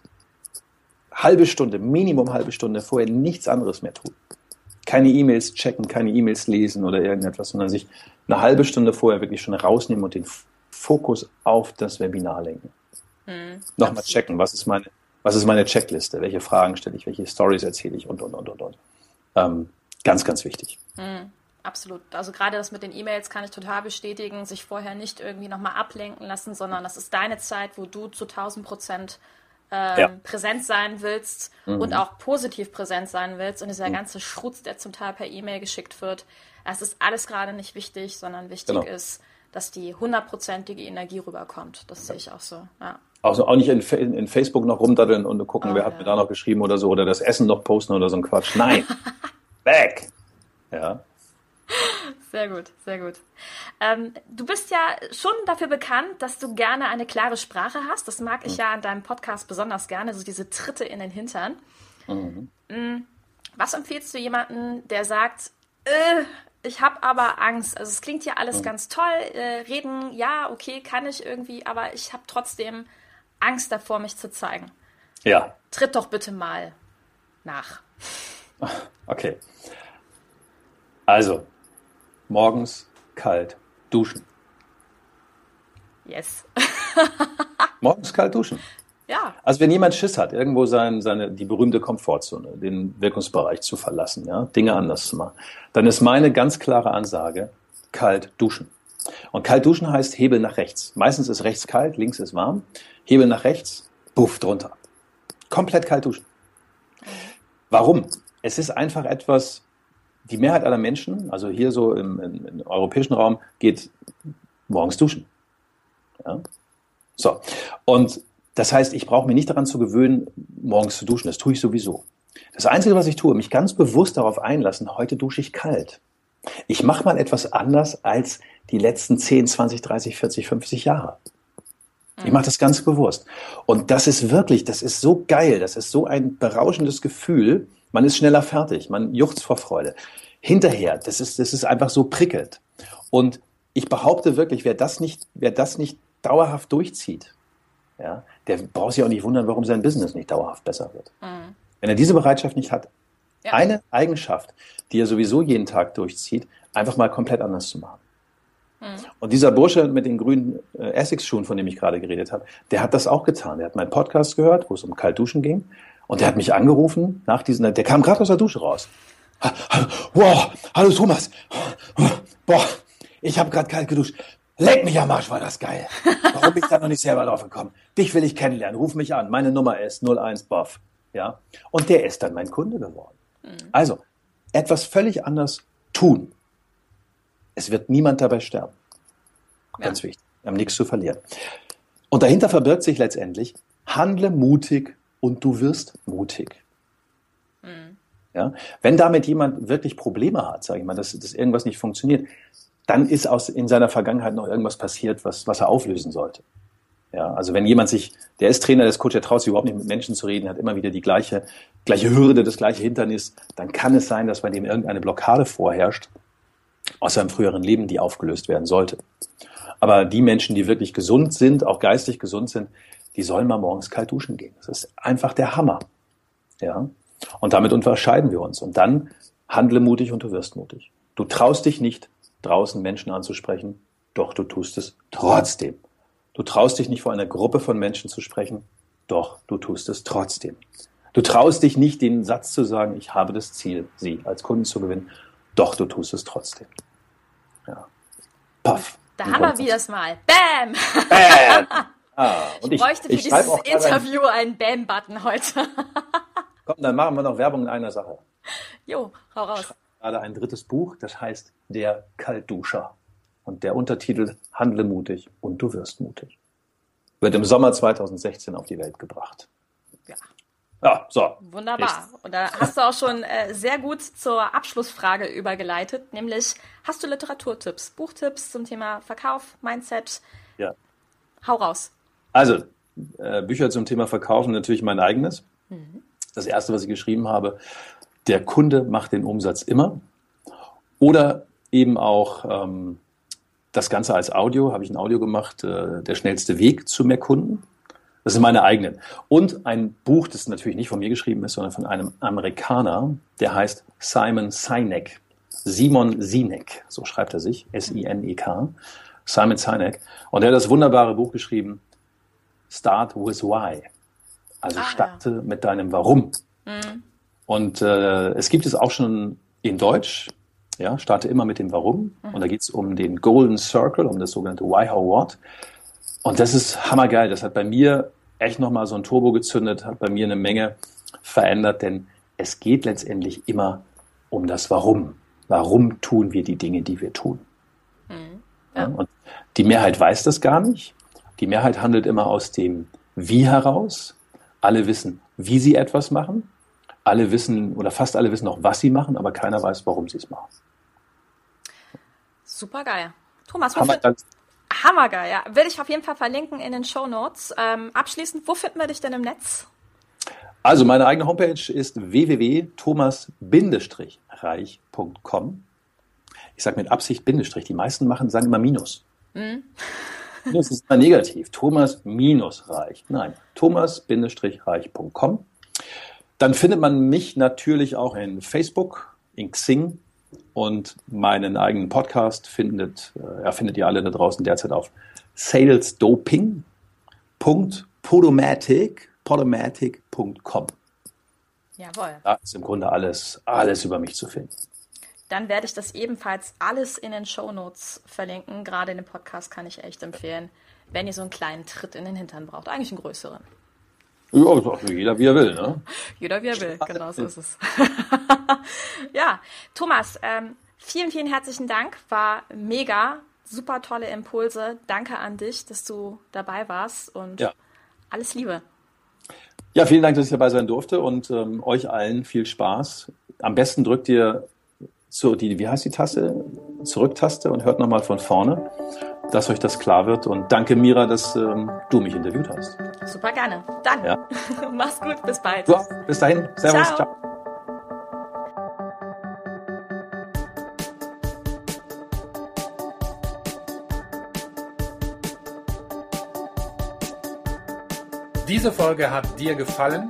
halbe Stunde, Minimum halbe Stunde vorher nichts anderes mehr tun. Keine E-Mails checken, keine E-Mails lesen oder irgendetwas, sondern sich eine halbe Stunde vorher wirklich schon rausnehmen und den Fokus auf das Webinar lenken. Mhm, Nochmal checken, was ist meine, was ist meine Checkliste, welche Fragen stelle ich, welche Stories erzähle ich und, und, und, und, und. Ähm, ganz, ganz wichtig. Mhm, absolut. Also gerade das mit den E-Mails kann ich total bestätigen, sich vorher nicht irgendwie nochmal ablenken lassen, sondern das ist deine Zeit, wo du zu 1000 Prozent ähm, ja. präsent sein willst mhm. und auch positiv präsent sein willst und dieser mhm. ganze Schrutz, der zum Teil per E-Mail geschickt wird, das ist alles gerade nicht wichtig, sondern wichtig genau. ist, dass die hundertprozentige Energie rüberkommt. Das sehe ich auch so. Ja. Also auch nicht in, in, Facebook noch rumdaddeln und gucken, oh, wer hat mir da noch geschrieben oder so, oder das Essen noch posten oder so ein Quatsch. Nein. Back. Ja. Sehr gut, sehr gut. Ähm, du bist ja schon dafür bekannt, dass du gerne eine klare Sprache hast. Das mag ich mhm. ja an deinem Podcast besonders gerne, so diese Tritte in den Hintern. Mhm. Mm, was empfiehlst du jemanden, der sagt, äh, ich habe aber Angst. Also es klingt ja alles mhm. ganz toll. Äh, reden, ja, okay, kann ich irgendwie, aber ich habe trotzdem Angst davor, mich zu zeigen. Ja. Tritt doch bitte mal nach. Okay. Also, morgens kalt duschen. Yes. morgens kalt duschen. Ja. Also wenn jemand Schiss hat, irgendwo sein, seine, die berühmte Komfortzone, den Wirkungsbereich zu verlassen, ja, Dinge anders zu machen, dann ist meine ganz klare Ansage, kalt duschen. Und kalt duschen heißt Hebel nach rechts. Meistens ist rechts kalt, links ist warm. Hebel nach rechts, buff drunter. Komplett kalt duschen. Warum? Es ist einfach etwas, die Mehrheit aller Menschen, also hier so im, im, im europäischen Raum, geht morgens duschen. Ja? So. Und das heißt, ich brauche mich nicht daran zu gewöhnen, morgens zu duschen. Das tue ich sowieso. Das Einzige, was ich tue, mich ganz bewusst darauf einlassen, heute dusche ich kalt. Ich mache mal etwas anders als die letzten 10, 20, 30, 40, 50 Jahre. Ich mache das ganz bewusst. Und das ist wirklich, das ist so geil, das ist so ein berauschendes Gefühl. Man ist schneller fertig, man juchzt vor Freude. Hinterher, das ist, das ist einfach so prickelt. Und ich behaupte wirklich, wer das nicht, wer das nicht dauerhaft durchzieht, ja, der braucht sich auch nicht wundern, warum sein Business nicht dauerhaft besser wird. Mhm. Wenn er diese Bereitschaft nicht hat, ja. eine Eigenschaft, die er sowieso jeden Tag durchzieht, einfach mal komplett anders zu machen. Mhm. Und dieser Bursche mit den grünen äh, Essex-Schuhen, von dem ich gerade geredet habe, der hat das auch getan. Der hat meinen Podcast gehört, wo es um Kaltduschen ging. Und der hat mich angerufen nach diesen, der kam gerade aus der Dusche raus. Wow, hallo Thomas. Boah, ich habe gerade kalt geduscht. Leck mich am Arsch, war das geil. Warum bin ich da noch nicht selber drauf gekommen? Dich will ich kennenlernen. Ruf mich an. Meine Nummer ist 01 Buff. Ja. Und der ist dann mein Kunde geworden. Mhm. Also, etwas völlig anders tun. Es wird niemand dabei sterben. Ganz ja. wichtig. Wir haben nichts zu verlieren. Und dahinter verbirgt sich letztendlich, handle mutig und du wirst mutig. Mhm. Ja? Wenn damit jemand wirklich Probleme hat, sage ich mal, dass, dass irgendwas nicht funktioniert, dann ist aus, in seiner Vergangenheit noch irgendwas passiert, was, was er auflösen sollte. Ja, also wenn jemand sich, der ist Trainer, der ist Coach, der traut sich überhaupt nicht mit Menschen zu reden, hat immer wieder die gleiche, gleiche Hürde, das gleiche Hindernis, dann kann es sein, dass bei dem irgendeine Blockade vorherrscht aus seinem früheren Leben, die aufgelöst werden sollte. Aber die Menschen, die wirklich gesund sind, auch geistig gesund sind, die sollen mal morgens kalt duschen gehen. Das ist einfach der Hammer. Ja. Und damit unterscheiden wir uns. Und dann handle mutig und du wirst mutig. Du traust dich nicht, draußen Menschen anzusprechen, doch du tust es trotzdem. Du traust dich nicht vor einer Gruppe von Menschen zu sprechen, doch du tust es trotzdem. Du traust dich nicht, den Satz zu sagen, ich habe das Ziel, sie als Kunden zu gewinnen, doch du tust es trotzdem. Ja. Paff. Da haben wir wieder es mal. Bam! Bam! Ah, ich, ich, bräuchte für ich dieses Interview einen Bam-Button heute. Komm, dann machen wir noch Werbung in einer Sache. Jo, hau raus gerade ein drittes Buch, das heißt Der Kaltduscher. Und der Untertitel Handle mutig und du wirst mutig. Wird im Sommer 2016 auf die Welt gebracht. Ja. Ja, so. Wunderbar. Und da hast du auch schon äh, sehr gut zur Abschlussfrage übergeleitet, nämlich hast du Literaturtipps, Buchtipps zum Thema Verkauf, Mindset? Ja. Hau raus. Also, äh, Bücher zum Thema Verkaufen natürlich mein eigenes. Mhm. Das erste, was ich geschrieben habe, der Kunde macht den Umsatz immer. Oder eben auch ähm, das Ganze als Audio, habe ich ein Audio gemacht, äh, der schnellste Weg zu mehr Kunden. Das sind meine eigenen. Und ein Buch, das natürlich nicht von mir geschrieben ist, sondern von einem Amerikaner, der heißt Simon Sinek. Simon Sinek, so schreibt er sich, S-I-N-E-K. Simon Sinek. Und er hat das wunderbare Buch geschrieben, Start with Why. Also ah, starte ja. mit deinem Warum. Mhm. Und äh, es gibt es auch schon in Deutsch. Ja, starte immer mit dem Warum. Mhm. Und da geht es um den Golden Circle, um das sogenannte Why, How, What. Und das ist hammergeil. Das hat bei mir echt nochmal so ein Turbo gezündet, hat bei mir eine Menge verändert, denn es geht letztendlich immer um das Warum. Warum tun wir die Dinge, die wir tun? Mhm. Ja. Ja, und die Mehrheit weiß das gar nicht. Die Mehrheit handelt immer aus dem Wie heraus. Alle wissen, wie sie etwas machen. Alle wissen oder fast alle wissen auch, was sie machen, aber keiner weiß, warum sie es machen. Super geil. Thomas, wo Hammer, Hammergeil, ja. Will ich auf jeden Fall verlinken in den Show Notes. Ähm, abschließend, wo finden wir dich denn im Netz? Also meine eigene Homepage ist www.thomas-reich.com. Ich sage mit Absicht Bindestrich. Die meisten machen, sagen immer Minus. Mhm. Das ist immer negativ. Thomas-reich. Nein, thomas-reich.com. Dann findet man mich natürlich auch in Facebook, in Xing und meinen eigenen Podcast findet, äh, findet ihr alle da draußen derzeit auf salesdoping.podomatic, podomatic.com. Jawohl. Da ist im Grunde alles, alles über mich zu finden. Dann werde ich das ebenfalls alles in den Show Notes verlinken. Gerade in dem Podcast kann ich echt empfehlen, wenn ihr so einen kleinen Tritt in den Hintern braucht. Eigentlich einen größeren. Ja, also jeder wie er will, ne? Jeder wie er will, genau so ist es. ja, Thomas, ähm, vielen, vielen herzlichen Dank. War mega, super tolle Impulse. Danke an dich, dass du dabei warst und ja. alles Liebe. Ja, vielen Dank, dass ich dabei sein durfte und ähm, euch allen viel Spaß. Am besten drückt ihr so die, wie heißt die Taste? Zurücktaste und hört nochmal von vorne dass euch das klar wird. Und danke, Mira, dass ähm, du mich interviewt hast. Super gerne. Dann. Ja. Mach's gut. Bis bald. So, bis dahin. Servus. Ciao. Ciao. Diese Folge hat dir gefallen?